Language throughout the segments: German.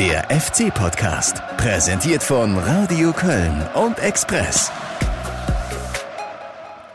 Der FC-Podcast, präsentiert von Radio Köln und Express.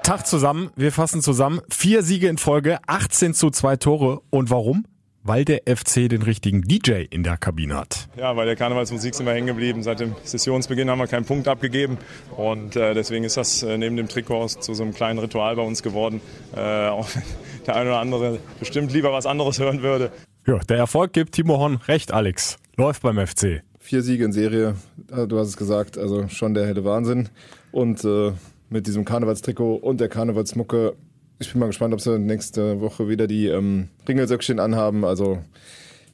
Tag zusammen, wir fassen zusammen. Vier Siege in Folge, 18 zu 2 Tore. Und warum? Weil der FC den richtigen DJ in der Kabine hat. Ja, weil der Karnevalsmusik sind wir hängen geblieben. Seit dem Sessionsbeginn haben wir keinen Punkt abgegeben. Und äh, deswegen ist das äh, neben dem Trikot zu so einem kleinen Ritual bei uns geworden. Äh, auch wenn der eine oder andere bestimmt lieber was anderes hören würde. Ja, der Erfolg gibt Timo Horn recht, Alex. Läuft beim FC. Vier Siege in Serie, äh, du hast es gesagt, also schon der helle Wahnsinn. Und äh, mit diesem Karnevalstrikot und der Karnevalsmucke ich bin mal gespannt, ob sie nächste Woche wieder die ähm, Ringelsöckchen anhaben. Also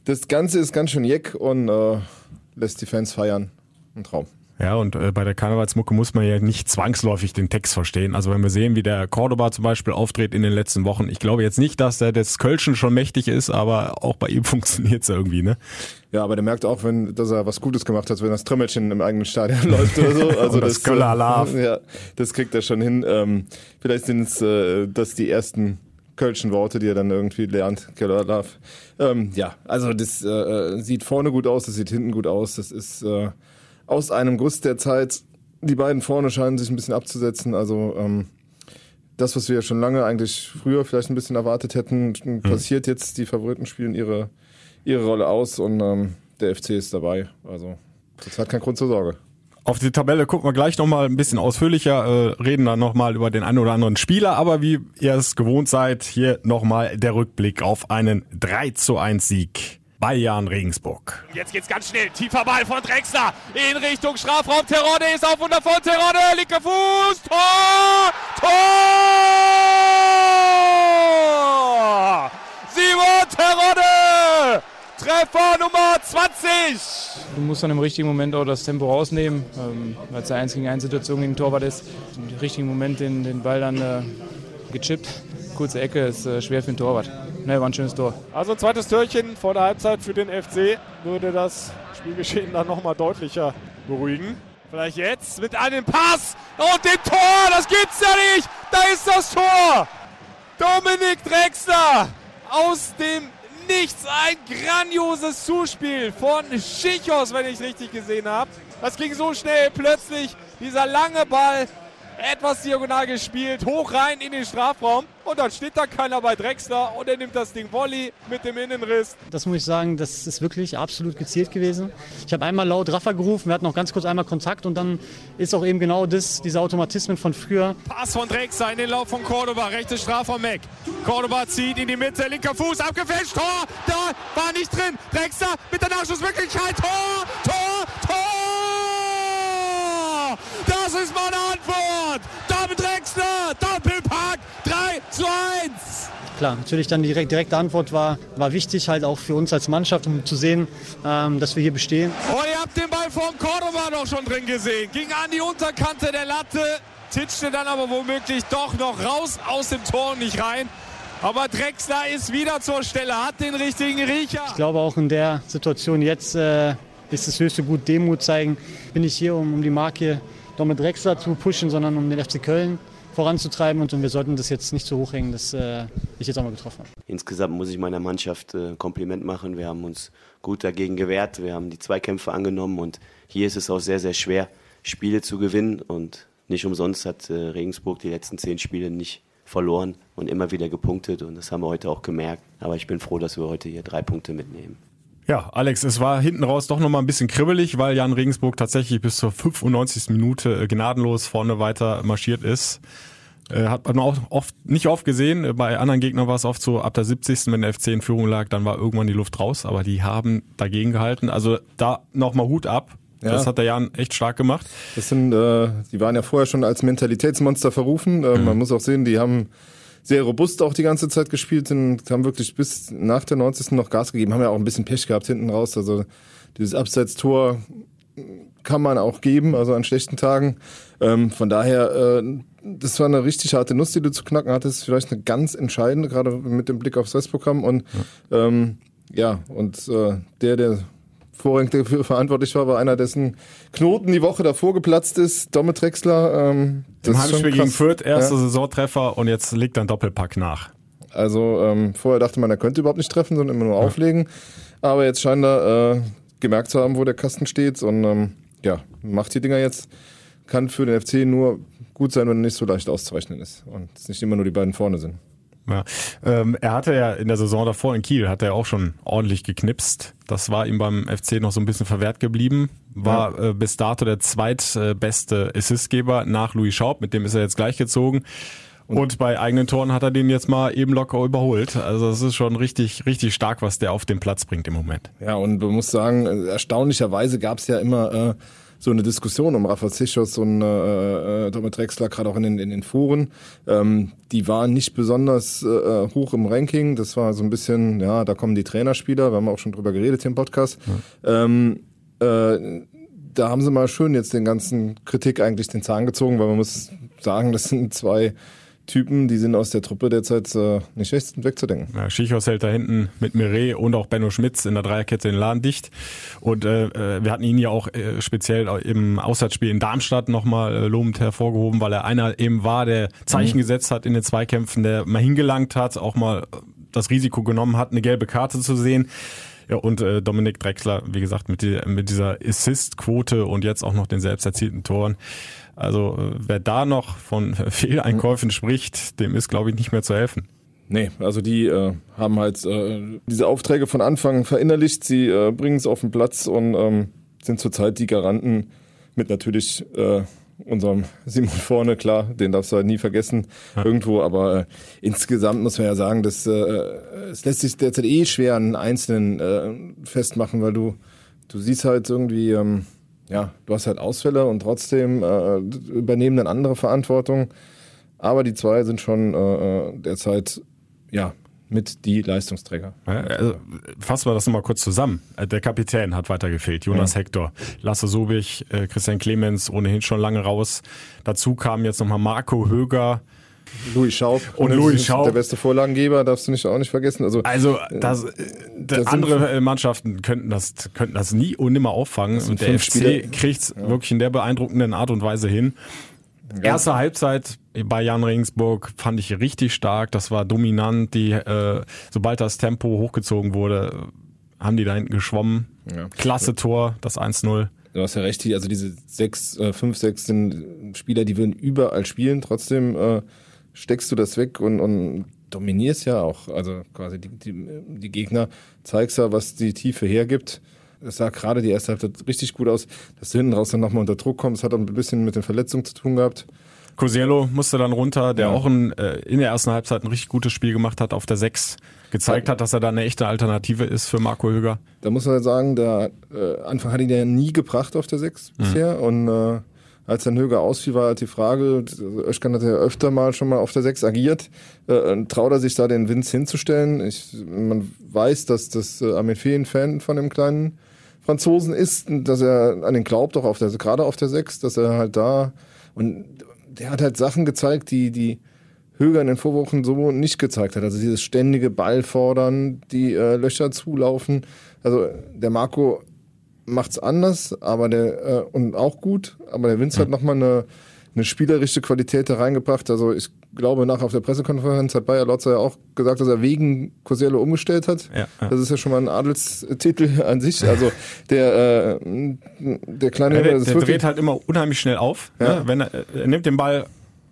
das Ganze ist ganz schön jeck und äh, lässt die Fans feiern. Ein Traum. Ja, und äh, bei der Karnevalsmucke muss man ja nicht zwangsläufig den Text verstehen. Also wenn wir sehen, wie der Cordoba zum Beispiel auftritt in den letzten Wochen, ich glaube jetzt nicht, dass der des Kölschen schon mächtig ist, aber auch bei ihm funktioniert es irgendwie, ne? Ja, aber der merkt auch, wenn, dass er was Gutes gemacht hat, wenn das Trümmelchen im eigenen Stadion läuft oder so. Also das, das Köller Alarv. Ja, das kriegt er schon hin. Ähm, vielleicht sind es äh, das die ersten kölschen Worte, die er dann irgendwie lernt. Köller Alarv. Ähm, ja, also das äh, sieht vorne gut aus, das sieht hinten gut aus. Das ist äh, aus einem Guss der Zeit. Die beiden vorne scheinen sich ein bisschen abzusetzen. Also ähm, das, was wir ja schon lange eigentlich früher vielleicht ein bisschen erwartet hätten, mhm. passiert jetzt. Die Favoriten spielen ihre, ihre Rolle aus und ähm, der FC ist dabei. Also das hat keinen Grund zur Sorge. Auf die Tabelle gucken wir gleich nochmal ein bisschen ausführlicher, äh, reden dann nochmal über den einen oder anderen Spieler, aber wie ihr es gewohnt seid, hier nochmal der Rückblick auf einen 3 zu 1 Sieg Jan Regensburg. Jetzt geht's ganz schnell. Tiefer Ball von Drexler in Richtung Strafraum. Terodde ist auf und davon. Terodde, linker Fuß. Tor! Tor! Simon Terodde! Treffer Nummer 20! Du musst dann im richtigen Moment auch das Tempo rausnehmen, ähm, weil es eine 1 gegen 1 Situation gegen den Torwart ist. Im richtigen Moment den, den Ball dann äh, gechippt. Kurze Ecke ist äh, schwer für den Torwart. Ne, war ein schönes Tor. Also zweites Törchen vor der Halbzeit für den FC würde das Spielgeschehen dann nochmal deutlicher beruhigen. Vielleicht jetzt mit einem Pass und dem Tor, das gibt's ja nicht. Da ist das Tor. Dominik Drexler aus dem Nichts. Ein grandioses Zuspiel von Schichos, wenn ich richtig gesehen habe. Das ging so schnell plötzlich. Dieser lange Ball etwas diagonal gespielt, hoch rein in den Strafraum und dann steht da keiner bei Drexler und er nimmt das Ding Volley mit dem Innenriss. Das muss ich sagen, das ist wirklich absolut gezielt gewesen. Ich habe einmal laut Raffa gerufen, wir hatten noch ganz kurz einmal Kontakt und dann ist auch eben genau das, diese Automatismen von früher. Pass von Drexler in den Lauf von Cordoba, rechtes Strafraum Mac. Cordoba zieht in die Mitte, linker Fuß, abgefälscht, Tor, da war nicht drin. Drexler mit der Nachschussmöglichkeit, Tor, Tor! Das ist meine Antwort. David Drexler, Doppelpack, 3 zu 1. Klar, natürlich dann die direkt, direkte Antwort war, war wichtig, halt auch für uns als Mannschaft, um zu sehen, ähm, dass wir hier bestehen. Oh, ihr habt den Ball von Cordoba doch schon drin gesehen. Ging an die Unterkante der Latte, titschte dann aber womöglich doch noch raus aus dem Tor und nicht rein. Aber Drexler ist wieder zur Stelle, hat den richtigen Riecher. Ich glaube auch in der Situation jetzt äh, ist es höchste Gut Demut zeigen. Bin ich hier, um, um die Marke Domme Drexler zu pushen, sondern um den FC Köln voranzutreiben und, wir sollten das jetzt nicht so hochhängen, dass äh, ich jetzt auch mal getroffen habe. Insgesamt muss ich meiner Mannschaft äh, Kompliment machen. Wir haben uns gut dagegen gewehrt, wir haben die Zweikämpfe angenommen und hier ist es auch sehr, sehr schwer, Spiele zu gewinnen und nicht umsonst hat äh, Regensburg die letzten zehn Spiele nicht verloren und immer wieder gepunktet und das haben wir heute auch gemerkt. Aber ich bin froh, dass wir heute hier drei Punkte mitnehmen. Ja, Alex, es war hinten raus doch nochmal ein bisschen kribbelig, weil Jan Regensburg tatsächlich bis zur 95. Minute äh, gnadenlos vorne weiter marschiert ist. Äh, hat man auch oft nicht oft gesehen. Bei anderen Gegnern war es oft so, ab der 70. wenn der FC in Führung lag, dann war irgendwann die Luft raus, aber die haben dagegen gehalten. Also da nochmal Hut ab. Ja. Das hat der Jan echt stark gemacht. Das sind, äh, die waren ja vorher schon als Mentalitätsmonster verrufen. Äh, mhm. Man muss auch sehen, die haben sehr robust auch die ganze Zeit gespielt sind, haben wirklich bis nach der 90. noch Gas gegeben, haben ja auch ein bisschen Pech gehabt hinten raus. Also dieses Abseits-Tor kann man auch geben, also an schlechten Tagen. Ähm, von daher, äh, das war eine richtig harte Nuss, die du zu knacken hattest. Vielleicht eine ganz entscheidende, gerade mit dem Blick aufs Restprogramm. Und ja, ähm, ja und äh, der, der vorrangig dafür verantwortlich war, war einer, dessen Knoten die Woche davor geplatzt ist, Domme Drexler. Ähm, Im Heimspiel gegen Fürth, erster ja. Saisontreffer und jetzt legt ein Doppelpack nach. Also ähm, vorher dachte man, er könnte überhaupt nicht treffen, sondern immer nur ja. auflegen. Aber jetzt scheint er äh, gemerkt zu haben, wo der Kasten steht und ähm, ja, macht die Dinger jetzt. Kann für den FC nur gut sein, wenn er nicht so leicht auszurechnen ist und es nicht immer nur die beiden vorne sind. Ja. Ähm, er hatte ja in der Saison davor in Kiel, hat er auch schon ordentlich geknipst. Das war ihm beim FC noch so ein bisschen verwehrt geblieben. War ja. äh, bis dato der zweitbeste Assistgeber nach Louis Schaub, mit dem ist er jetzt gleichgezogen. Und, und bei eigenen Toren hat er den jetzt mal eben locker überholt. Also das ist schon richtig, richtig stark, was der auf den Platz bringt im Moment. Ja, und man muss sagen, erstaunlicherweise gab es ja immer äh, so eine Diskussion um Rafa Zichos und äh, äh, Domit Drexler, gerade auch in den, in den Foren. Ähm, die waren nicht besonders äh, hoch im Ranking. Das war so ein bisschen, ja, da kommen die Trainerspieler, wir haben auch schon drüber geredet hier im Podcast. Ja. Ähm, äh, da haben sie mal schön jetzt den ganzen Kritik eigentlich den Zahn gezogen, weil man muss sagen, das sind zwei Typen, die sind aus der Truppe derzeit äh, nicht schlecht wegzudenken. Ja, Schichos hält da hinten mit Mireille und auch Benno Schmitz in der Dreierkette den Laden dicht. Und äh, äh, wir hatten ihn ja auch äh, speziell im Auswärtsspiel in Darmstadt nochmal äh, lobend hervorgehoben, weil er einer eben war, der Zeichen mhm. gesetzt hat in den Zweikämpfen, der mal hingelangt hat, auch mal das Risiko genommen hat, eine gelbe Karte zu sehen. Ja, und äh, Dominik Drexler, wie gesagt, mit, die, mit dieser Assist-Quote und jetzt auch noch den selbst erzielten Toren. Also äh, wer da noch von Fehleinkäufen spricht, dem ist, glaube ich, nicht mehr zu helfen. Nee, also die äh, haben halt äh, diese Aufträge von Anfang verinnerlicht, sie äh, bringen es auf den Platz und ähm, sind zurzeit die Garanten mit natürlich unserem Simon vorne, klar, den darfst du halt nie vergessen ja. irgendwo, aber äh, insgesamt muss man ja sagen, dass äh, es lässt sich derzeit eh schwer an Einzelnen äh, festmachen, weil du du siehst halt irgendwie ähm, ja, du hast halt Ausfälle und trotzdem äh, übernehmen dann andere Verantwortung. Aber die zwei sind schon äh, äh derzeit ja mit die Leistungsträger. Also, fassen wir das nochmal kurz zusammen. Äh, der Kapitän hat weiter gefehlt, Jonas ja. Hector, Lasse Sobich, äh, Christian Clemens ohnehin schon lange raus. Dazu kam jetzt nochmal Marco Höger, Louis Schaub. Und Louis Schaub. Der beste Vorlagengeber, darfst du nicht auch nicht vergessen. Also, also das, äh, das andere Mannschaften könnten das, könnten das nie und nimmer auffangen. Und der FC kriegt es ja. wirklich in der beeindruckenden Art und Weise hin. Erste Halbzeit bei Jan Regensburg fand ich richtig stark. Das war dominant. Die, äh, sobald das Tempo hochgezogen wurde, haben die da hinten geschwommen. Ja. Klasse Tor, das 1-0. Du hast ja recht, also diese sechs, äh, fünf, sechs sind Spieler, die würden überall spielen. Trotzdem äh, steckst du das weg und, und dominierst ja auch. Also quasi die, die, die Gegner, zeigst ja, was die Tiefe hergibt. Es sah gerade die erste Halbzeit richtig gut aus, dass du hinten raus dann nochmal unter Druck kommst. Hat auch ein bisschen mit den Verletzungen zu tun gehabt. Cosiello musste dann runter, der ja. auch ein, äh, in der ersten Halbzeit ein richtig gutes Spiel gemacht hat auf der 6. Gezeigt hat, dass er da eine echte Alternative ist für Marco Höger. Da muss man sagen, der äh, Anfang hat ihn ja nie gebracht auf der 6 mhm. bisher. Und äh, als dann Höger ausfiel, war halt die Frage, Özkan hat ja öfter mal schon mal auf der 6 agiert, äh, traut er sich da den Vince hinzustellen? Ich, man weiß, dass das äh, Armin Fee ein Fan von dem kleinen Franzosen ist, dass er an den glaubt, auch auf der, gerade auf der 6, dass er halt da, und der hat halt Sachen gezeigt, die, die Höger in den Vorwochen so nicht gezeigt hat. Also dieses ständige Ballfordern, die äh, Löcher zulaufen. Also der Marco macht's anders, aber der äh, und auch gut, aber der mhm. hat nochmal eine, eine spielerische Qualität da reingebracht. Also ich glaube, nach auf der Pressekonferenz hat Bayer Lotzer ja auch gesagt, dass er wegen Cosello umgestellt hat. Ja, ja. Das ist ja schon mal ein Adelstitel an sich. Also der, äh, der kleine ja, der, der dreht halt immer unheimlich schnell auf. Ne? Wenn er, er nimmt den Ball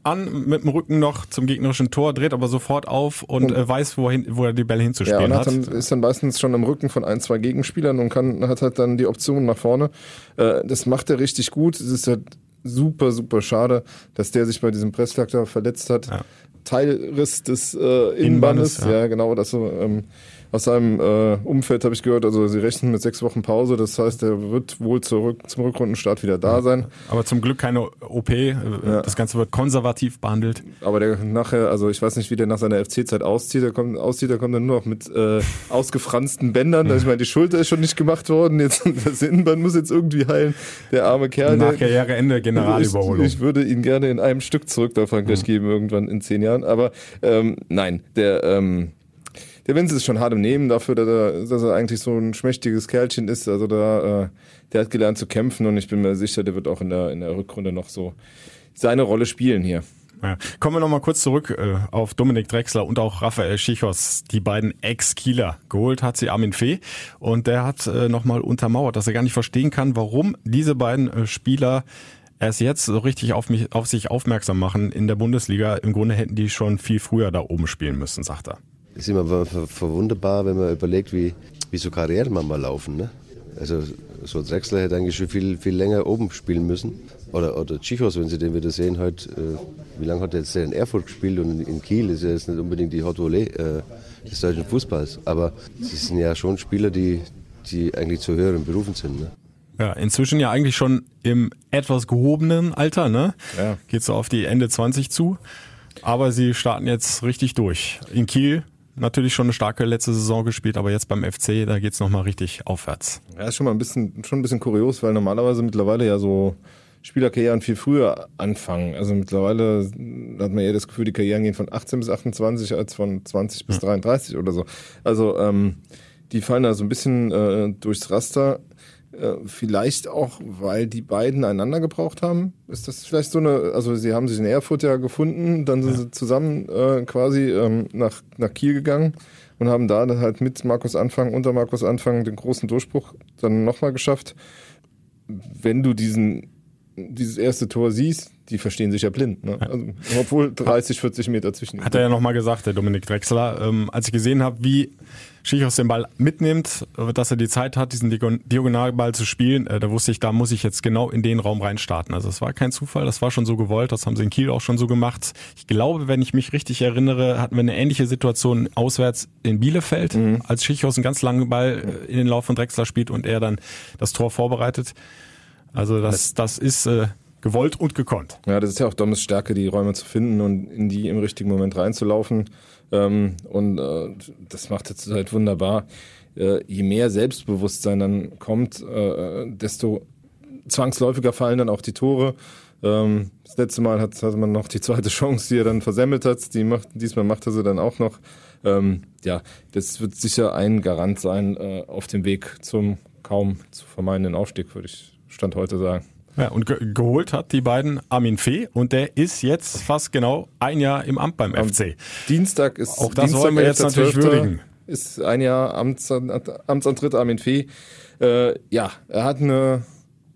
an mit dem Rücken noch zum gegnerischen Tor, dreht aber sofort auf und, äh, weiß, wohin, wo er die Bälle hinzuspielen ja, und hat. Dann, ist dann meistens schon im Rücken von ein, zwei Gegenspielern und kann, hat halt dann die Option nach vorne. Äh, das macht er richtig gut. Es ist halt super, super schade, dass der sich bei diesem Pressfaktor verletzt hat. Ja. Teilriss des äh, Innenbandes, Innenbandes ja. ja. genau, das so. Ähm, aus seinem äh, Umfeld habe ich gehört, also sie rechnen mit sechs Wochen Pause. Das heißt, er wird wohl zurück zum Rückrundenstart wieder da sein. Aber zum Glück keine OP. Äh, ja. Das Ganze wird konservativ behandelt. Aber der nachher, also ich weiß nicht, wie der nach seiner FC-Zeit auszieht. Der kommt, auszieht, der kommt dann nur noch mit äh, ausgefransten Bändern. Ja. Ich meine, die Schulter ist schon nicht gemacht worden. Jetzt das Innenband muss jetzt irgendwie heilen. Der arme Kerl. Nach Karriereende Generalüberholung. Ich, ich, würde ihn gerne in einem Stück zurück nach Frankreich mhm. geben irgendwann in zehn Jahren. Aber ähm, nein, der ähm, der Vince ist schon hart im Nehmen dafür, dass er, dass er eigentlich so ein schmächtiges Kerlchen ist. Also da, äh, der hat gelernt zu kämpfen und ich bin mir sicher, der wird auch in der, in der Rückrunde noch so seine Rolle spielen hier. Ja. Kommen wir nochmal kurz zurück äh, auf Dominik Drexler und auch Raphael Schichos, die beiden Ex-Kieler. Geholt hat sie Armin Fee und der hat äh, nochmal untermauert, dass er gar nicht verstehen kann, warum diese beiden äh, Spieler erst jetzt so richtig auf, mich, auf sich aufmerksam machen in der Bundesliga. Im Grunde hätten die schon viel früher da oben spielen müssen, sagt er. Es ist immer verwunderbar, wenn man überlegt, wie, wie so Karrieren manchmal laufen. Ne? Also so Drexler hätte eigentlich schon viel, viel länger oben spielen müssen. Oder, oder Chichos, wenn Sie den wieder sehen, heute, äh, wie lange hat er jetzt in Erfurt gespielt und in Kiel ist ja jetzt nicht unbedingt die Hot Volley äh, des deutschen Fußballs. Aber sie sind ja schon Spieler, die, die eigentlich zu höheren Berufen sind. Ne? Ja, inzwischen ja eigentlich schon im etwas gehobenen Alter, ne? Ja. Geht so auf die Ende 20 zu. Aber sie starten jetzt richtig durch. In Kiel natürlich schon eine starke letzte Saison gespielt, aber jetzt beim FC, da geht's nochmal richtig aufwärts. Ja, ist schon mal ein bisschen, schon ein bisschen kurios, weil normalerweise mittlerweile ja so Spielerkarrieren viel früher anfangen. Also mittlerweile hat man eher das Gefühl, die Karrieren gehen von 18 bis 28 als von 20 bis 33 oder so. Also ähm, die fallen da so ein bisschen äh, durchs Raster. Äh, vielleicht auch, weil die beiden einander gebraucht haben. Ist das vielleicht so eine, also sie haben sich in Erfurt ja gefunden, dann sind ja. sie zusammen äh, quasi ähm, nach, nach Kiel gegangen und haben da dann halt mit Markus Anfang, unter Markus Anfang den großen Durchbruch dann nochmal geschafft. Wenn du diesen, dieses erste Tor siehst, die verstehen sich ja blind. Ne? Also, obwohl 30, 40 Meter zwischen Hat er ja nochmal gesagt, der Dominik Drexler. Ähm, als ich gesehen habe, wie Schichos den Ball mitnimmt, äh, dass er die Zeit hat, diesen Diagonalball zu spielen, äh, da wusste ich, da muss ich jetzt genau in den Raum reinstarten. Also es war kein Zufall, das war schon so gewollt, das haben sie in Kiel auch schon so gemacht. Ich glaube, wenn ich mich richtig erinnere, hatten wir eine ähnliche Situation auswärts in Bielefeld, mhm. als Schichos einen ganz langen Ball äh, in den Lauf von Drexler spielt und er dann das Tor vorbereitet. Also das, das ist äh, gewollt und gekonnt. Ja, das ist ja auch Dommes Stärke, die Räume zu finden und in die im richtigen Moment reinzulaufen. Ähm, und äh, das macht jetzt halt wunderbar. Äh, je mehr Selbstbewusstsein dann kommt, äh, desto zwangsläufiger fallen dann auch die Tore. Ähm, das letzte Mal hat, hatte man noch die zweite Chance, die er dann versemmelt hat. Die macht, diesmal macht er sie dann auch noch. Ähm, ja, das wird sicher ein Garant sein äh, auf dem Weg zum kaum zu vermeidenden Aufstieg, würde ich Stand heute sagen. Ja, und ge geholt hat die beiden Armin Fee und der ist jetzt fast genau ein Jahr im Amt beim Am FC. Dienstag ist auch das Dienstag wollen wir jetzt natürlich würdigen. Ist ein Jahr Amts, Amtsantritt Armin Fee. Äh, ja, er hat eine,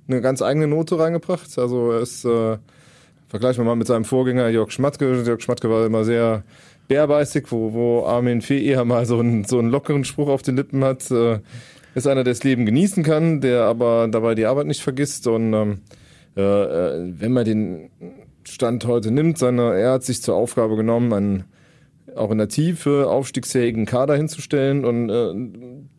eine ganz eigene Note reingebracht. Also er ist äh, vergleichen wir mal mit seinem Vorgänger Jörg Schmatke. Jörg Schmatke war immer sehr bärbeißig, wo, wo Armin Fee eher mal so einen, so einen lockeren Spruch auf den Lippen hat. Äh, ist einer, der das Leben genießen kann, der aber dabei die Arbeit nicht vergisst. Und ähm, äh, äh, wenn man den Stand heute nimmt, seine, er hat sich zur Aufgabe genommen, einen auch in der Tiefe aufstiegsfähigen Kader hinzustellen und äh,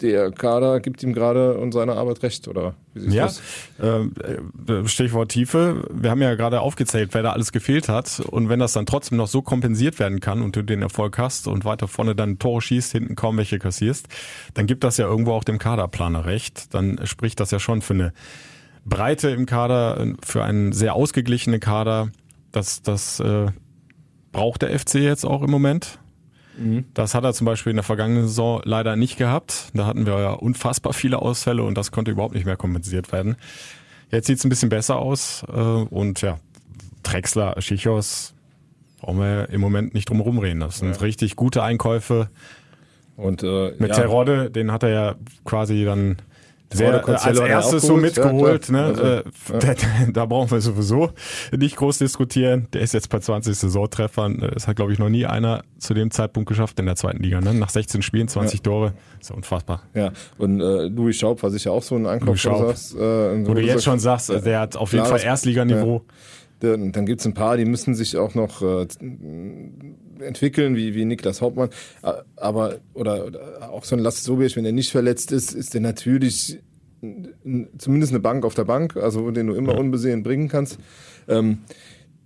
der Kader gibt ihm gerade und seiner Arbeit recht, oder wie siehst ja, das? Äh, Stichwort Tiefe. Wir haben ja gerade aufgezählt, wer da alles gefehlt hat und wenn das dann trotzdem noch so kompensiert werden kann und du den Erfolg hast und weiter vorne dann Tore schießt, hinten kaum welche kassierst, dann gibt das ja irgendwo auch dem Kaderplaner recht. Dann spricht das ja schon für eine Breite im Kader, für einen sehr ausgeglichenen Kader. Das, das äh, braucht der FC jetzt auch im Moment. Mhm. Das hat er zum Beispiel in der vergangenen Saison leider nicht gehabt. Da hatten wir ja unfassbar viele Ausfälle und das konnte überhaupt nicht mehr kompensiert werden. Jetzt sieht es ein bisschen besser aus äh, und ja, Drexler, Schichos, brauchen wir im Moment nicht drum rumreden. Das sind ja. richtig gute Einkäufe. Und äh, mit ja. Terodde, den hat er ja quasi dann sehr, als erstes so mitgeholt. Ja, ne? Also, äh, ja. da, brauchen wir sowieso nicht groß diskutieren. Der ist jetzt bei 20 Saisontreffern. Das hat, glaube ich, noch nie einer zu dem Zeitpunkt geschafft in der zweiten Liga. Ne? Nach 16 Spielen, 20 ja. Tore. ist ja unfassbar. Ja, und äh, Louis Schaub war sicher auch so ein Ankauf. Schaub, sagst, äh, wo du jetzt schon sagst, der hat auf jeden Fall Erstliganiveau. Dann, dann gibt es ein paar, die müssen sich auch noch äh, entwickeln, wie, wie Niklas Hauptmann. Aber, oder, oder auch so ein Lasse Sobiech, wenn er nicht verletzt ist, ist er natürlich zumindest eine Bank auf der Bank, also den du immer unbesehen bringen kannst. Ähm,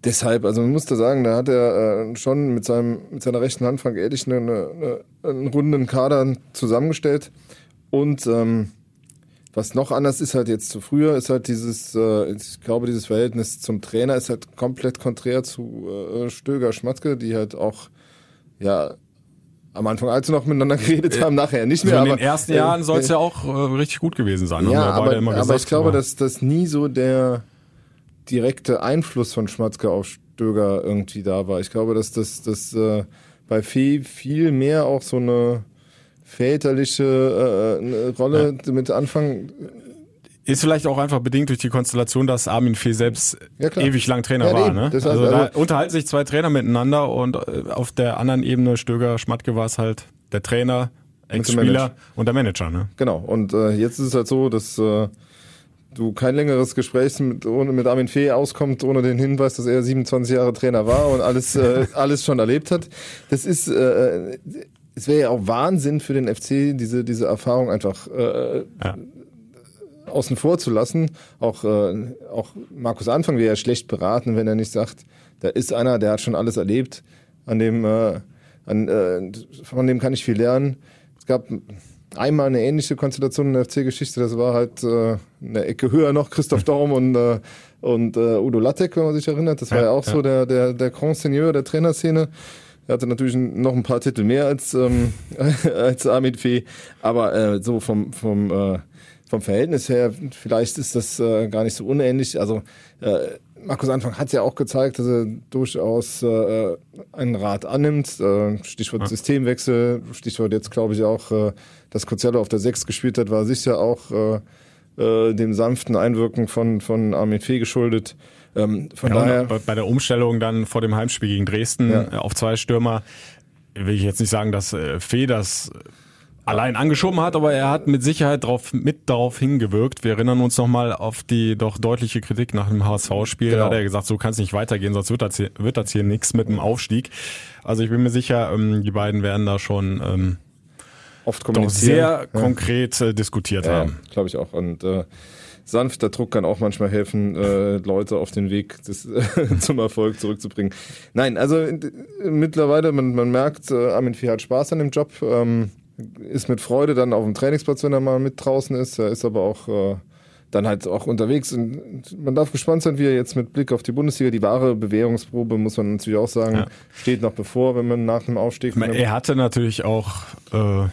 deshalb, also man muss da sagen, da hat er äh, schon mit seinem mit seiner rechten Hand Frank Ehrlich eine, eine, einen runden Kader zusammengestellt und ähm, was noch anders ist halt jetzt zu früher, ist halt dieses, äh, ich glaube, dieses Verhältnis zum Trainer ist halt komplett konträr zu äh, Stöger Schmatzke, die halt auch ja am Anfang, als wir noch miteinander geredet haben, nachher nicht mehr. So in den ersten Jahren äh, soll es ja auch äh, richtig gut gewesen sein. Ja, aber, aber gesagt, ich glaube, dass das nie so der direkte Einfluss von Schmatzke auf Stöger irgendwie da war. Ich glaube, dass das, das äh, bei Fee viel mehr auch so eine väterliche äh, eine Rolle ja. mit Anfang ist vielleicht auch einfach bedingt durch die Konstellation, dass Armin Fee selbst ja, ewig lang Trainer ja, war. Ne? Das heißt, also, da unterhalten sich zwei Trainer miteinander und äh, auf der anderen Ebene Stöger Schmatke war es halt der Trainer, Ex-Spieler und der Manager. Ne? Genau. Und äh, jetzt ist es halt so, dass äh, du kein längeres Gespräch mit, ohne, mit Armin Fee auskommt, ohne den Hinweis, dass er 27 Jahre Trainer war und alles, äh, alles schon erlebt hat. Das ist, äh, es wäre ja auch Wahnsinn für den FC, diese, diese Erfahrung einfach äh, ja. außen vor zu lassen. Auch, äh, auch Markus Anfang wäre ja schlecht beraten, wenn er nicht sagt, da ist einer, der hat schon alles erlebt, an dem, äh, an, äh, von dem kann ich viel lernen. Es gab einmal eine ähnliche Konstellation in der FC-Geschichte. Das war halt äh, eine Ecke höher noch, Christoph Daum und, äh, und äh, Udo Lattek, wenn man sich erinnert. Das war ja, ja auch ja. so der, der, der Grand Seigneur der Trainerszene. Er hatte natürlich noch ein paar Titel mehr als, ähm, als Armin Fee, aber äh, so vom, vom, äh, vom Verhältnis her, vielleicht ist das äh, gar nicht so unähnlich. Also äh, Markus Anfang hat ja auch gezeigt, dass er durchaus äh, einen Rat annimmt. Äh, Stichwort ja. Systemwechsel, Stichwort jetzt glaube ich auch, äh, dass Cozello auf der 6 gespielt hat, war sicher auch äh, dem sanften Einwirken von, von Armin Fee geschuldet. Ähm, von ja, daher bei der Umstellung dann vor dem Heimspiel gegen Dresden ja. Äh, auf zwei Stürmer will ich jetzt nicht sagen, dass äh, Fee das allein angeschoben hat, aber er hat mit Sicherheit drauf, mit darauf hingewirkt. Wir erinnern uns nochmal auf die doch deutliche Kritik nach dem HSV-Spiel. Genau. Da hat er gesagt, so kann es nicht weitergehen, sonst wird das hier, wird das hier nichts mit dem Aufstieg. Also ich bin mir sicher, ähm, die beiden werden da schon ähm, oft kommunizieren. sehr ja. konkret äh, diskutiert ja, haben. Glaube ich auch. Und äh, sanfter Druck kann auch manchmal helfen, äh, Leute auf den Weg des, zum Erfolg zurückzubringen. Nein, also äh, mittlerweile, man, man merkt, äh, Armin Fee hat Spaß an dem Job. Ähm, ist mit Freude dann auf dem Trainingsplatz, wenn er mal mit draußen ist. Er ist aber auch äh, dann halt auch unterwegs. Und man darf gespannt sein, wie er jetzt mit Blick auf die Bundesliga, die wahre Bewährungsprobe, muss man natürlich auch sagen, ja. steht noch bevor, wenn man nach dem Aufstieg. Meine, er hatte natürlich auch äh,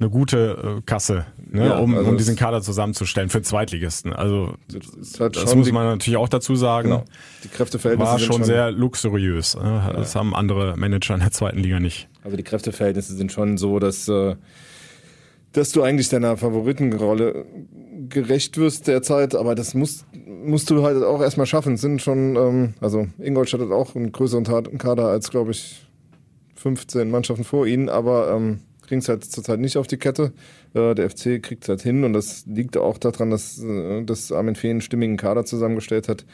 eine gute äh, Kasse, ne, ja, um, also um diesen Kader zusammenzustellen für Zweitligisten. Also das, halt das muss die, man natürlich auch dazu sagen. Genau. Die Kräfteverhältnisse war schon, schon sehr luxuriös. Ne? Das ja. haben andere Manager in der zweiten Liga nicht. Also die Kräfteverhältnisse sind schon so, dass äh, dass du eigentlich deiner Favoritenrolle gerecht wirst derzeit, aber das musst, musst du halt auch erstmal schaffen. Es sind schon, ähm, also Ingolstadt hat auch einen größeren Kader als, glaube ich, 15 Mannschaften vor ihnen, aber ähm, kriegen es halt zurzeit nicht auf die Kette. Äh, der FC kriegt es halt hin und das liegt auch daran, dass, äh, dass Armin Fee einen stimmigen Kader zusammengestellt hat.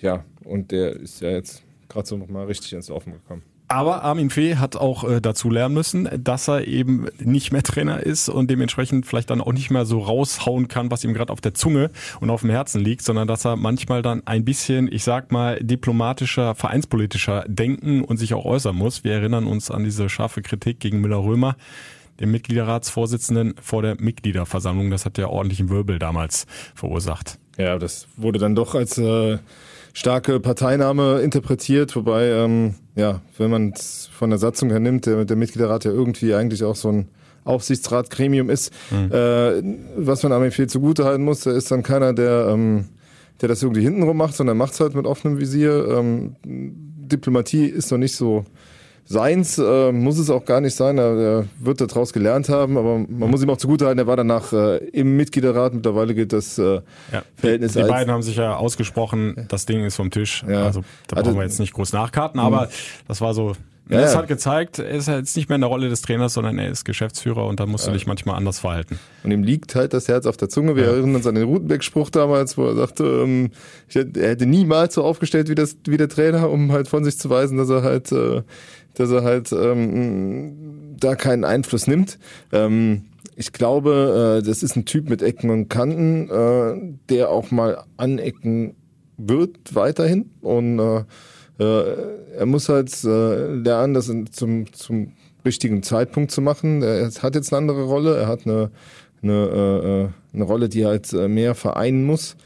Ja, und der ist ja jetzt gerade so nochmal richtig ins Laufen gekommen. Aber Armin Fee hat auch äh, dazu lernen müssen, dass er eben nicht mehr Trainer ist und dementsprechend vielleicht dann auch nicht mehr so raushauen kann, was ihm gerade auf der Zunge und auf dem Herzen liegt, sondern dass er manchmal dann ein bisschen, ich sag mal, diplomatischer, vereinspolitischer denken und sich auch äußern muss. Wir erinnern uns an diese scharfe Kritik gegen Müller-Römer, dem Mitgliederratsvorsitzenden vor der Mitgliederversammlung. Das hat ja ordentlichen Wirbel damals verursacht. Ja, das wurde dann doch als äh starke Parteinahme interpretiert, wobei, ähm, ja, wenn man es von der Satzung her nimmt, der, der Mitgliederrat ja irgendwie eigentlich auch so ein Aufsichtsratgremium ist, mhm. äh, was man aber viel zugute halten muss, der ist dann keiner, der, ähm, der das irgendwie hintenrum macht, sondern macht es halt mit offenem Visier. Ähm, Diplomatie ist noch nicht so Seins äh, muss es auch gar nicht sein. Er, er wird daraus gelernt haben, aber man muss ihm auch zugutehalten, er war danach äh, im Mitgliederrat. Mittlerweile gilt das äh, ja. Verhältnis. Die, die beiden haben sich ja ausgesprochen, das Ding ist vom Tisch. Ja. Also da brauchen wir jetzt nicht groß nachkarten, aber mhm. das war so ja, das hat gezeigt, er ist jetzt nicht mehr in der Rolle des Trainers, sondern er ist Geschäftsführer und da musst du dich manchmal anders verhalten. Und ihm liegt halt das Herz auf der Zunge. Wir ja. erinnern uns an den Rutenbeck-Spruch damals, wo er sagte, ähm, er hätte niemals so aufgestellt wie, das, wie der Trainer, um halt von sich zu weisen, dass er halt äh, dass er halt ähm, da keinen Einfluss nimmt. Ähm, ich glaube, äh, das ist ein Typ mit Ecken und Kanten, äh, der auch mal anecken wird weiterhin. Und äh, äh, er muss halt äh, lernen, das zum, zum richtigen Zeitpunkt zu machen. Er hat jetzt eine andere Rolle. Er hat eine, eine, äh, eine Rolle, die halt mehr vereinen muss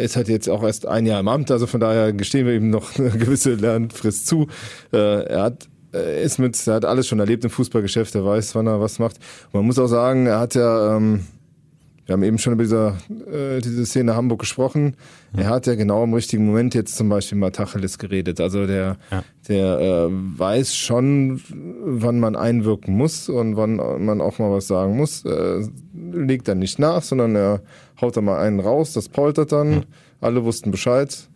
ist halt jetzt auch erst ein Jahr im Amt, also von daher gestehen wir ihm noch eine gewisse Lernfrist zu. Äh, er hat er ist mit, er hat alles schon erlebt im Fußballgeschäft, er weiß, wann er was macht. Man muss auch sagen, er hat ja ähm, wir haben eben schon über diese, äh, diese Szene Hamburg gesprochen. Er hat ja genau im richtigen Moment jetzt zum Beispiel mal Tacheles geredet. Also der, Ja. der äh, weiß schon, wann man einwirken muss und wann man auch mal was sagen muss. Äh, legt dann nicht nach, sondern er haut da mal einen raus, das poltert dann. Alle wussten Bescheid.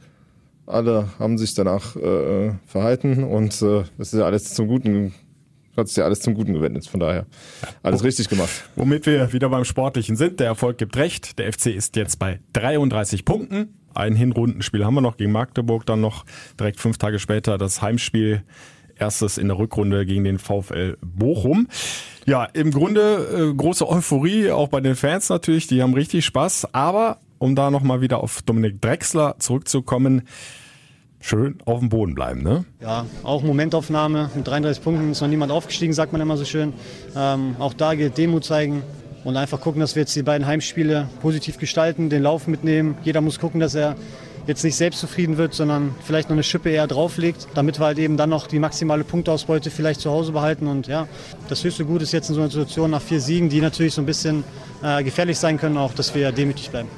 Alle haben sich danach äh, verhalten und äh, das ist ja alles zum Guten, hat sich ja alles zum Guten gewendet. Von daher alles richtig gemacht. Womit wir wieder beim Sportlichen sind. Der Erfolg gibt recht. Der FC ist jetzt bei 33 Punkten. Ein Hinrundenspiel haben wir noch gegen Magdeburg, dann noch direkt fünf Tage später das Heimspiel. Erstes in der Rückrunde gegen den VfL Bochum. Ja, im Grunde äh, große Euphorie, auch bei den Fans natürlich, die haben richtig Spaß. Aber um da nochmal wieder auf Dominik Drexler zurückzukommen, schön auf dem Boden bleiben, ne? Ja, auch Momentaufnahme. Mit 33 Punkten ist noch niemand aufgestiegen, sagt man immer so schön. Ähm, auch da gilt Demut zeigen und einfach gucken, dass wir jetzt die beiden Heimspiele positiv gestalten, den Lauf mitnehmen. Jeder muss gucken, dass er jetzt nicht selbst zufrieden wird, sondern vielleicht noch eine Schippe eher drauflegt, damit wir halt eben dann noch die maximale Punktausbeute vielleicht zu Hause behalten. Und ja, das höchste Gut ist jetzt in so einer Situation nach vier Siegen, die natürlich so ein bisschen äh, gefährlich sein können, auch, dass wir demütig bleiben.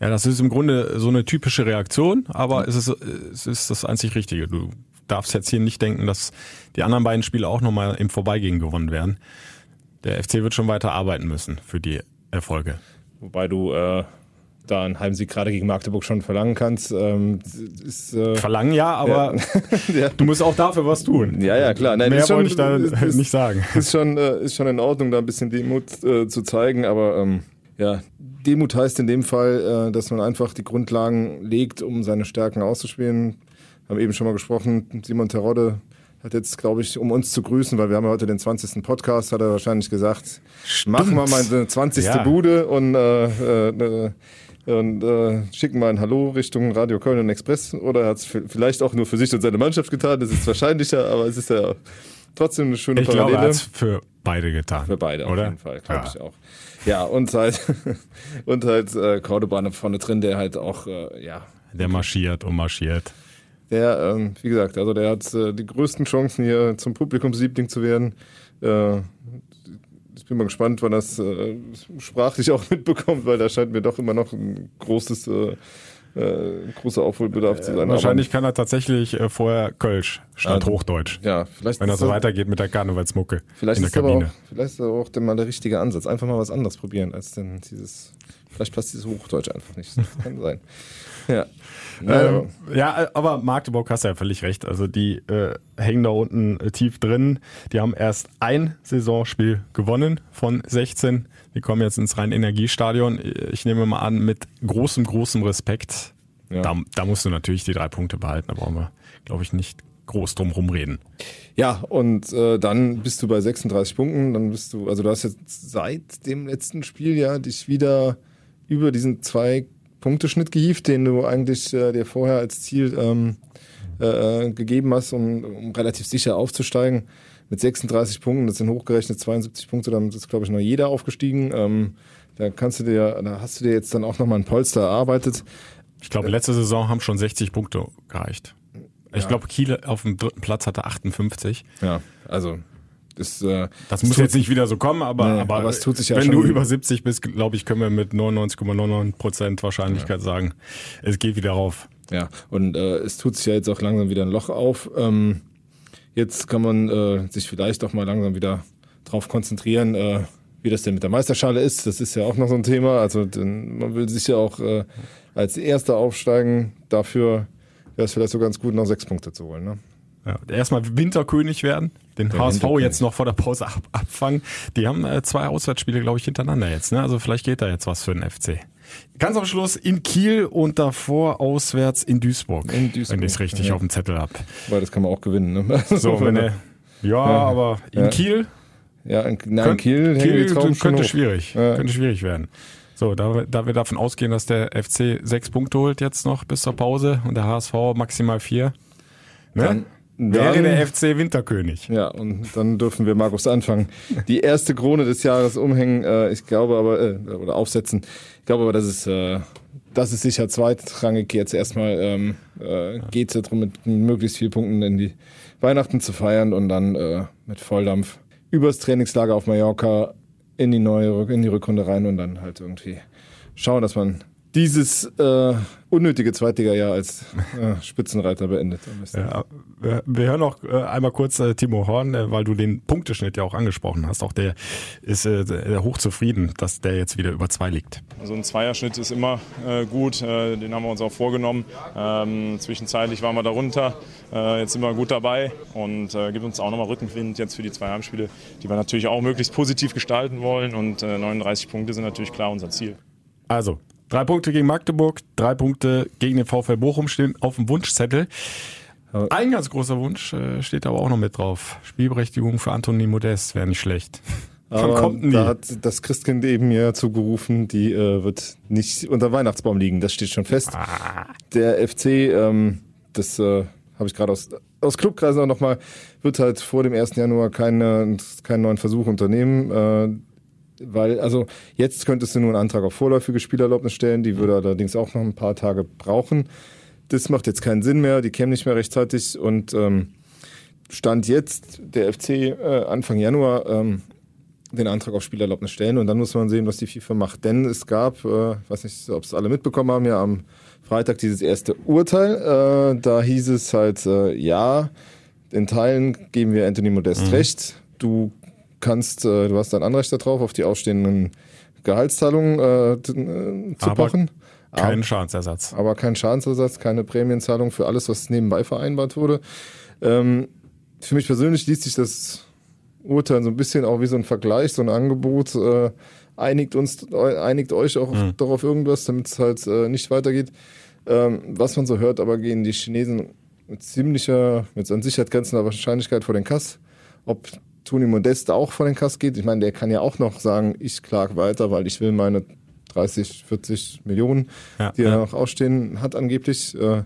Ja, das ist im Grunde so eine typische Reaktion, aber es ist, es ist das einzig Richtige. Du darfst jetzt hier nicht denken, dass die anderen beiden Spiele auch nochmal im Vorbeigehen gewonnen werden. Der FC wird schon weiter arbeiten müssen für die Erfolge. Wobei du äh, da einen Heimsieg gerade gegen Magdeburg schon verlangen kannst. Ähm, ist, äh, Verlangen ja, aber ja. du musst auch dafür was tun. Ja, ja, klar. Nein, Mehr schon, wollte ich da ist, nicht sagen. Ist schon, äh, ist schon in Ordnung, da ein bisschen Demut äh, zu zeigen, aber ähm, ja, Demut heißt in dem Fall, äh, dass man einfach die Grundlagen legt, um seine Stärken auszuspielen. Haben eben schon mal gesprochen, Simon Terodde hat jetzt, glaube ich, um uns zu grüßen, weil wir haben ja heute den 20. Podcast, hat er wahrscheinlich gesagt, machen wir mal eine 20. Ja. Bude und, äh, äh, und äh, schicken mal ein Hallo Richtung Radio Köln und Express. Oder er hat es vielleicht auch nur für sich und seine Mannschaft getan, das ist wahrscheinlicher, aber es ist ja trotzdem eine schöne Ich glaube, Parallele. er hat es für beide getan. Für beide auf oder? jeden Fall, glaube Ja. ich auch. Ja, und halt, und halt äh, Cordoba vorne drin, der halt auch, äh, ja, Der marschiert und marschiert. der, ähm, wie gesagt, also der hat äh, die größten Chancen hier zum Publikumsliebling zu werden. Äh, ich bin mal gespannt, wann das äh, sprachlich auch mitbekommt, weil da scheint mir doch immer noch ein großes, äh, äh, großer Aufholbedarf zu sein. Wahrscheinlich kann er tatsächlich äh, vorher Kölsch statt Also, Hochdeutsch. Ja, vielleicht Wenn er ist so das- weitergeht mit der Karnevalsmucke Vielleicht in der ist, Kabine. auch, vielleicht ist aber auch mal der richtige Ansatz. Einfach mal was anderes probieren als denn dieses. Vielleicht passt dieses Hochdeutsch einfach nicht. Das kann sein. Ja. Ähm, ja, aber Magdeburg hast du ja völlig recht. Also die äh, hängen da unten äh, tief drin. Die haben erst ein Saisonspiel gewonnen von 16. Die kommen jetzt ins Rhein-Energiestadion. Ich nehme mal an, mit großem, großem Respekt. Ja. Da, da musst du natürlich die drei Punkte behalten. Da brauchen wir, glaube ich, nicht groß drum rumreden. ja, und äh, dann bist du bei 36 Punkten. Dann bist du, also du hast jetzt seit dem letzten Spiel ja dich wieder über diesen zwei Punkteschnitt gehievt, den du eigentlich äh, dir vorher als Ziel ähm, äh, gegeben hast, um, um relativ sicher aufzusteigen. Mit 36 Punkten, das sind hochgerechnet 72 Punkte, damit ist, glaube ich, noch jeder aufgestiegen. Ähm, da kannst du dir, da hast du dir jetzt dann auch nochmal ein Polster erarbeitet. Ich glaube, letzte Saison haben schon 60 Punkte gereicht. Ich glaube, Kiel auf dem dritten Platz hatte 58. Ja, also das, äh, Das muss jetzt nicht wieder so kommen, aber, Nee, aber, aber es tut sich ja wenn du über 70 bist, glaube ich, können wir mit 99,99 Prozent Wahrscheinlichkeit sagen, es geht wieder rauf. Ja, und äh, es tut sich ja jetzt auch langsam wieder ein Loch auf. Ähm, jetzt kann man äh, sich vielleicht auch mal langsam wieder drauf konzentrieren, äh, wie das denn mit der Meisterschale ist. Das ist ja auch noch so ein Thema. Also denn man will sich ja auch äh, als Erster aufsteigen. Dafür wäre es vielleicht so ganz gut, noch sechs Punkte zu holen. Ne? Ja, erstmal Winterkönig werden, den Der HSV jetzt noch vor der Pause ab, abfangen. Die haben äh, zwei Auswärtsspiele, glaube ich, hintereinander jetzt. Ne? Also vielleicht geht da jetzt was für den FC. Ganz am Schluss in Kiel und davor auswärts in Duisburg. In Duisburg, Wenn ich es richtig ja. auf dem Zettel hab. Weil das kann man auch gewinnen. Ne? So, wenn er, ja, aber in Ja. Kiel ja, in, na, in Könnt- Kiel, schon könnte hoch. schwierig, Ja. könnte schwierig werden. So, da, da wir davon ausgehen, dass der FC sechs Punkte holt jetzt noch bis zur Pause und der HSV maximal vier, ne? Dann- wäre dann- der FC Winterkönig. Ja, und dann dürfen wir Markus anfangen. Die erste Krone des Jahres umhängen, äh, ich glaube aber, äh, oder aufsetzen. Ich glaube aber, das ist, äh, das ist sicher zweitrangig jetzt erstmal. Ähm, äh, geht es ja darum, mit möglichst vielen Punkten in die Weihnachten zu feiern und dann äh, mit Volldampf übers Trainingslager auf Mallorca in die neue in die Rückrunde rein und dann halt irgendwie schauen, dass man dieses äh, unnötige Zweitliga-Jahr als äh, Spitzenreiter beendet. Ja, wir, wir hören noch äh, einmal kurz äh, Timo Horn, äh, weil du den Punkteschnitt ja auch angesprochen hast. Auch der ist äh, hochzufrieden, dass der jetzt wieder über zwei liegt. Also ein Zweierschnitt ist immer äh, gut, äh, den haben wir uns auch vorgenommen. Ähm, zwischenzeitlich waren wir darunter, äh, jetzt sind wir gut dabei und äh, gibt uns auch nochmal Rückenwind jetzt für die zwei Heimspiele, die wir natürlich auch möglichst positiv gestalten wollen und äh, 39 Punkte sind natürlich klar unser Ziel. Also, Drei Punkte gegen Magdeburg, drei Punkte gegen den VfL Bochum stehen auf dem Wunschzettel. Ein ganz großer Wunsch äh, steht aber auch noch mit drauf. Spielberechtigung für Antoni Modest wäre nicht schlecht. Aber kommt da hat das Christkind eben ja zugerufen, die äh, wird nicht unter Weihnachtsbaum liegen. Das steht schon fest. Ah. Der FC, ähm, das äh, habe ich gerade aus, aus Clubkreisen auch nochmal, wird halt vor dem 1. Januar keine, keinen neuen Versuch unternehmen. Weil, also jetzt könntest du nur einen Antrag auf vorläufige Spielerlaubnis stellen, die würde allerdings auch noch ein paar Tage brauchen. Das macht jetzt keinen Sinn mehr, die kämen nicht mehr rechtzeitig und ähm, Stand jetzt der FC äh, Anfang Januar ähm, den Antrag auf Spielerlaubnis stellen und dann muss man sehen, was die FIFA macht. Denn es gab, äh, weiß nicht, ob es alle mitbekommen haben, ja am Freitag dieses erste Urteil. Äh, da hieß es halt, äh, ja, in Teilen geben wir Anthony Modest mhm. recht. Du kannst, äh, du hast ein Anrecht darauf, auf die ausstehenden Gehaltszahlungen äh, äh zu aber pochen. Kein Schadensersatz. Aber kein Schadensersatz, keine Prämienzahlung für alles, was nebenbei vereinbart wurde. Ähm, für mich persönlich liest sich das Urteil so ein bisschen auch wie so ein Vergleich, so ein Angebot. Äh, einigt uns, einigt euch auch mhm. doch auf irgendwas, damit es halt äh, nicht weitergeht. Ähm, was man so hört, aber gehen die Chinesen mit ziemlicher, mit an Sicherheit grenzender Wahrscheinlichkeit vor den Kass. Ob Toni Modeste auch vor den Kass geht. Ich meine, der kann ja auch noch sagen, ich klage weiter, weil ich will meine 30, 40 Millionen, ja, die er ja. noch ausstehen hat angeblich. Äh,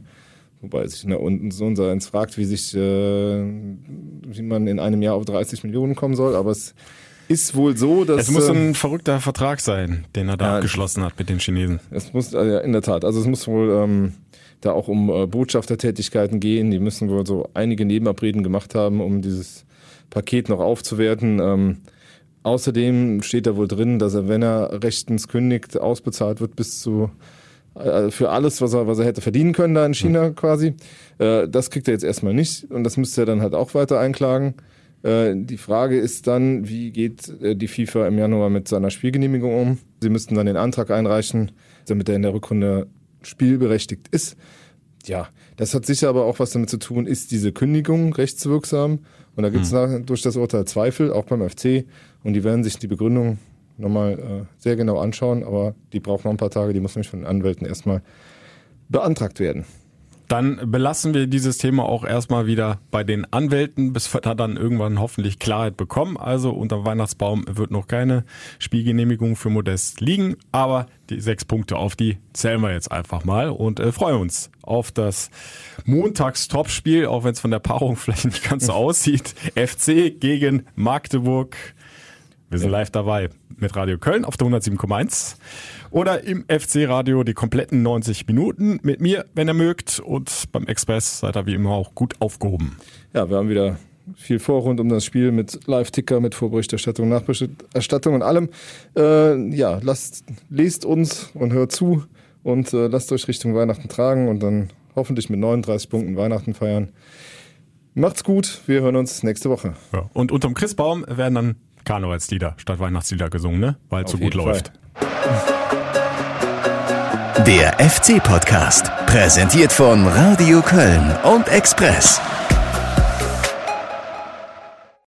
wobei sich da unten so unser eins fragt, wie sich, äh, wie man in einem Jahr auf 30 Millionen kommen soll. Aber es ist wohl so, dass es muss ein ähm, verrückter Vertrag sein, den er da ja, abgeschlossen hat mit den Chinesen. Es muss äh, in der Tat. Also es muss wohl ähm, da auch um äh, Botschaftertätigkeiten gehen. Die müssen wohl so einige Nebenabreden gemacht haben, um dieses Paket noch aufzuwerten. Ähm, außerdem steht da wohl drin, dass er, wenn er rechtens kündigt, ausbezahlt wird bis zu äh, für alles, was er, was er hätte verdienen können da in China mhm. quasi. Äh, das kriegt er jetzt erstmal nicht und das müsste er dann halt auch weiter einklagen. Äh, die Frage ist dann, wie geht die FIFA im Januar mit seiner Spielgenehmigung um? Sie müssten dann den Antrag einreichen, damit er in der Rückrunde spielberechtigt ist. Ja, das hat sicher aber auch was damit zu tun, ist diese Kündigung rechtswirksam und da gibt es mhm. durch das Urteil Zweifel, auch beim FC. Und die werden sich die Begründung nochmal äh, sehr genau anschauen, aber die brauchen noch ein paar Tage, die muss nämlich von den Anwälten erstmal beantragt werden. Dann belassen wir dieses Thema auch erstmal wieder bei den Anwälten, bis wir da dann irgendwann hoffentlich Klarheit bekommen. Also unter Weihnachtsbaum wird noch keine Spielgenehmigung für Modest liegen, aber die sechs Punkte auf die zählen wir jetzt einfach mal und äh, freuen uns auf das Montags-Topspiel, auch wenn es von der Paarung vielleicht nicht ganz so aussieht. FC gegen Magdeburg. Wir sind live dabei mit Radio Köln auf der 107,1 oder im FC Radio die kompletten 90 Minuten mit mir, wenn ihr mögt. Und beim Express seid ihr wie immer auch gut aufgehoben. Ja, wir haben wieder viel vor rund um das Spiel mit Live-Ticker, mit Vorberichterstattung, Nachberichterstattung und allem. Äh, ja, lasst, lest uns und hört zu und äh, lasst euch Richtung Weihnachten tragen und dann hoffentlich mit 39 Punkten Weihnachten feiern. Macht's gut, wir hören uns nächste Woche. Ja, und unterm Christbaum werden dann Karnevalslieder statt Weihnachtslieder gesungen, ne? Weil es so gut läuft. Der FC-Podcast, präsentiert von Radio Köln und Express.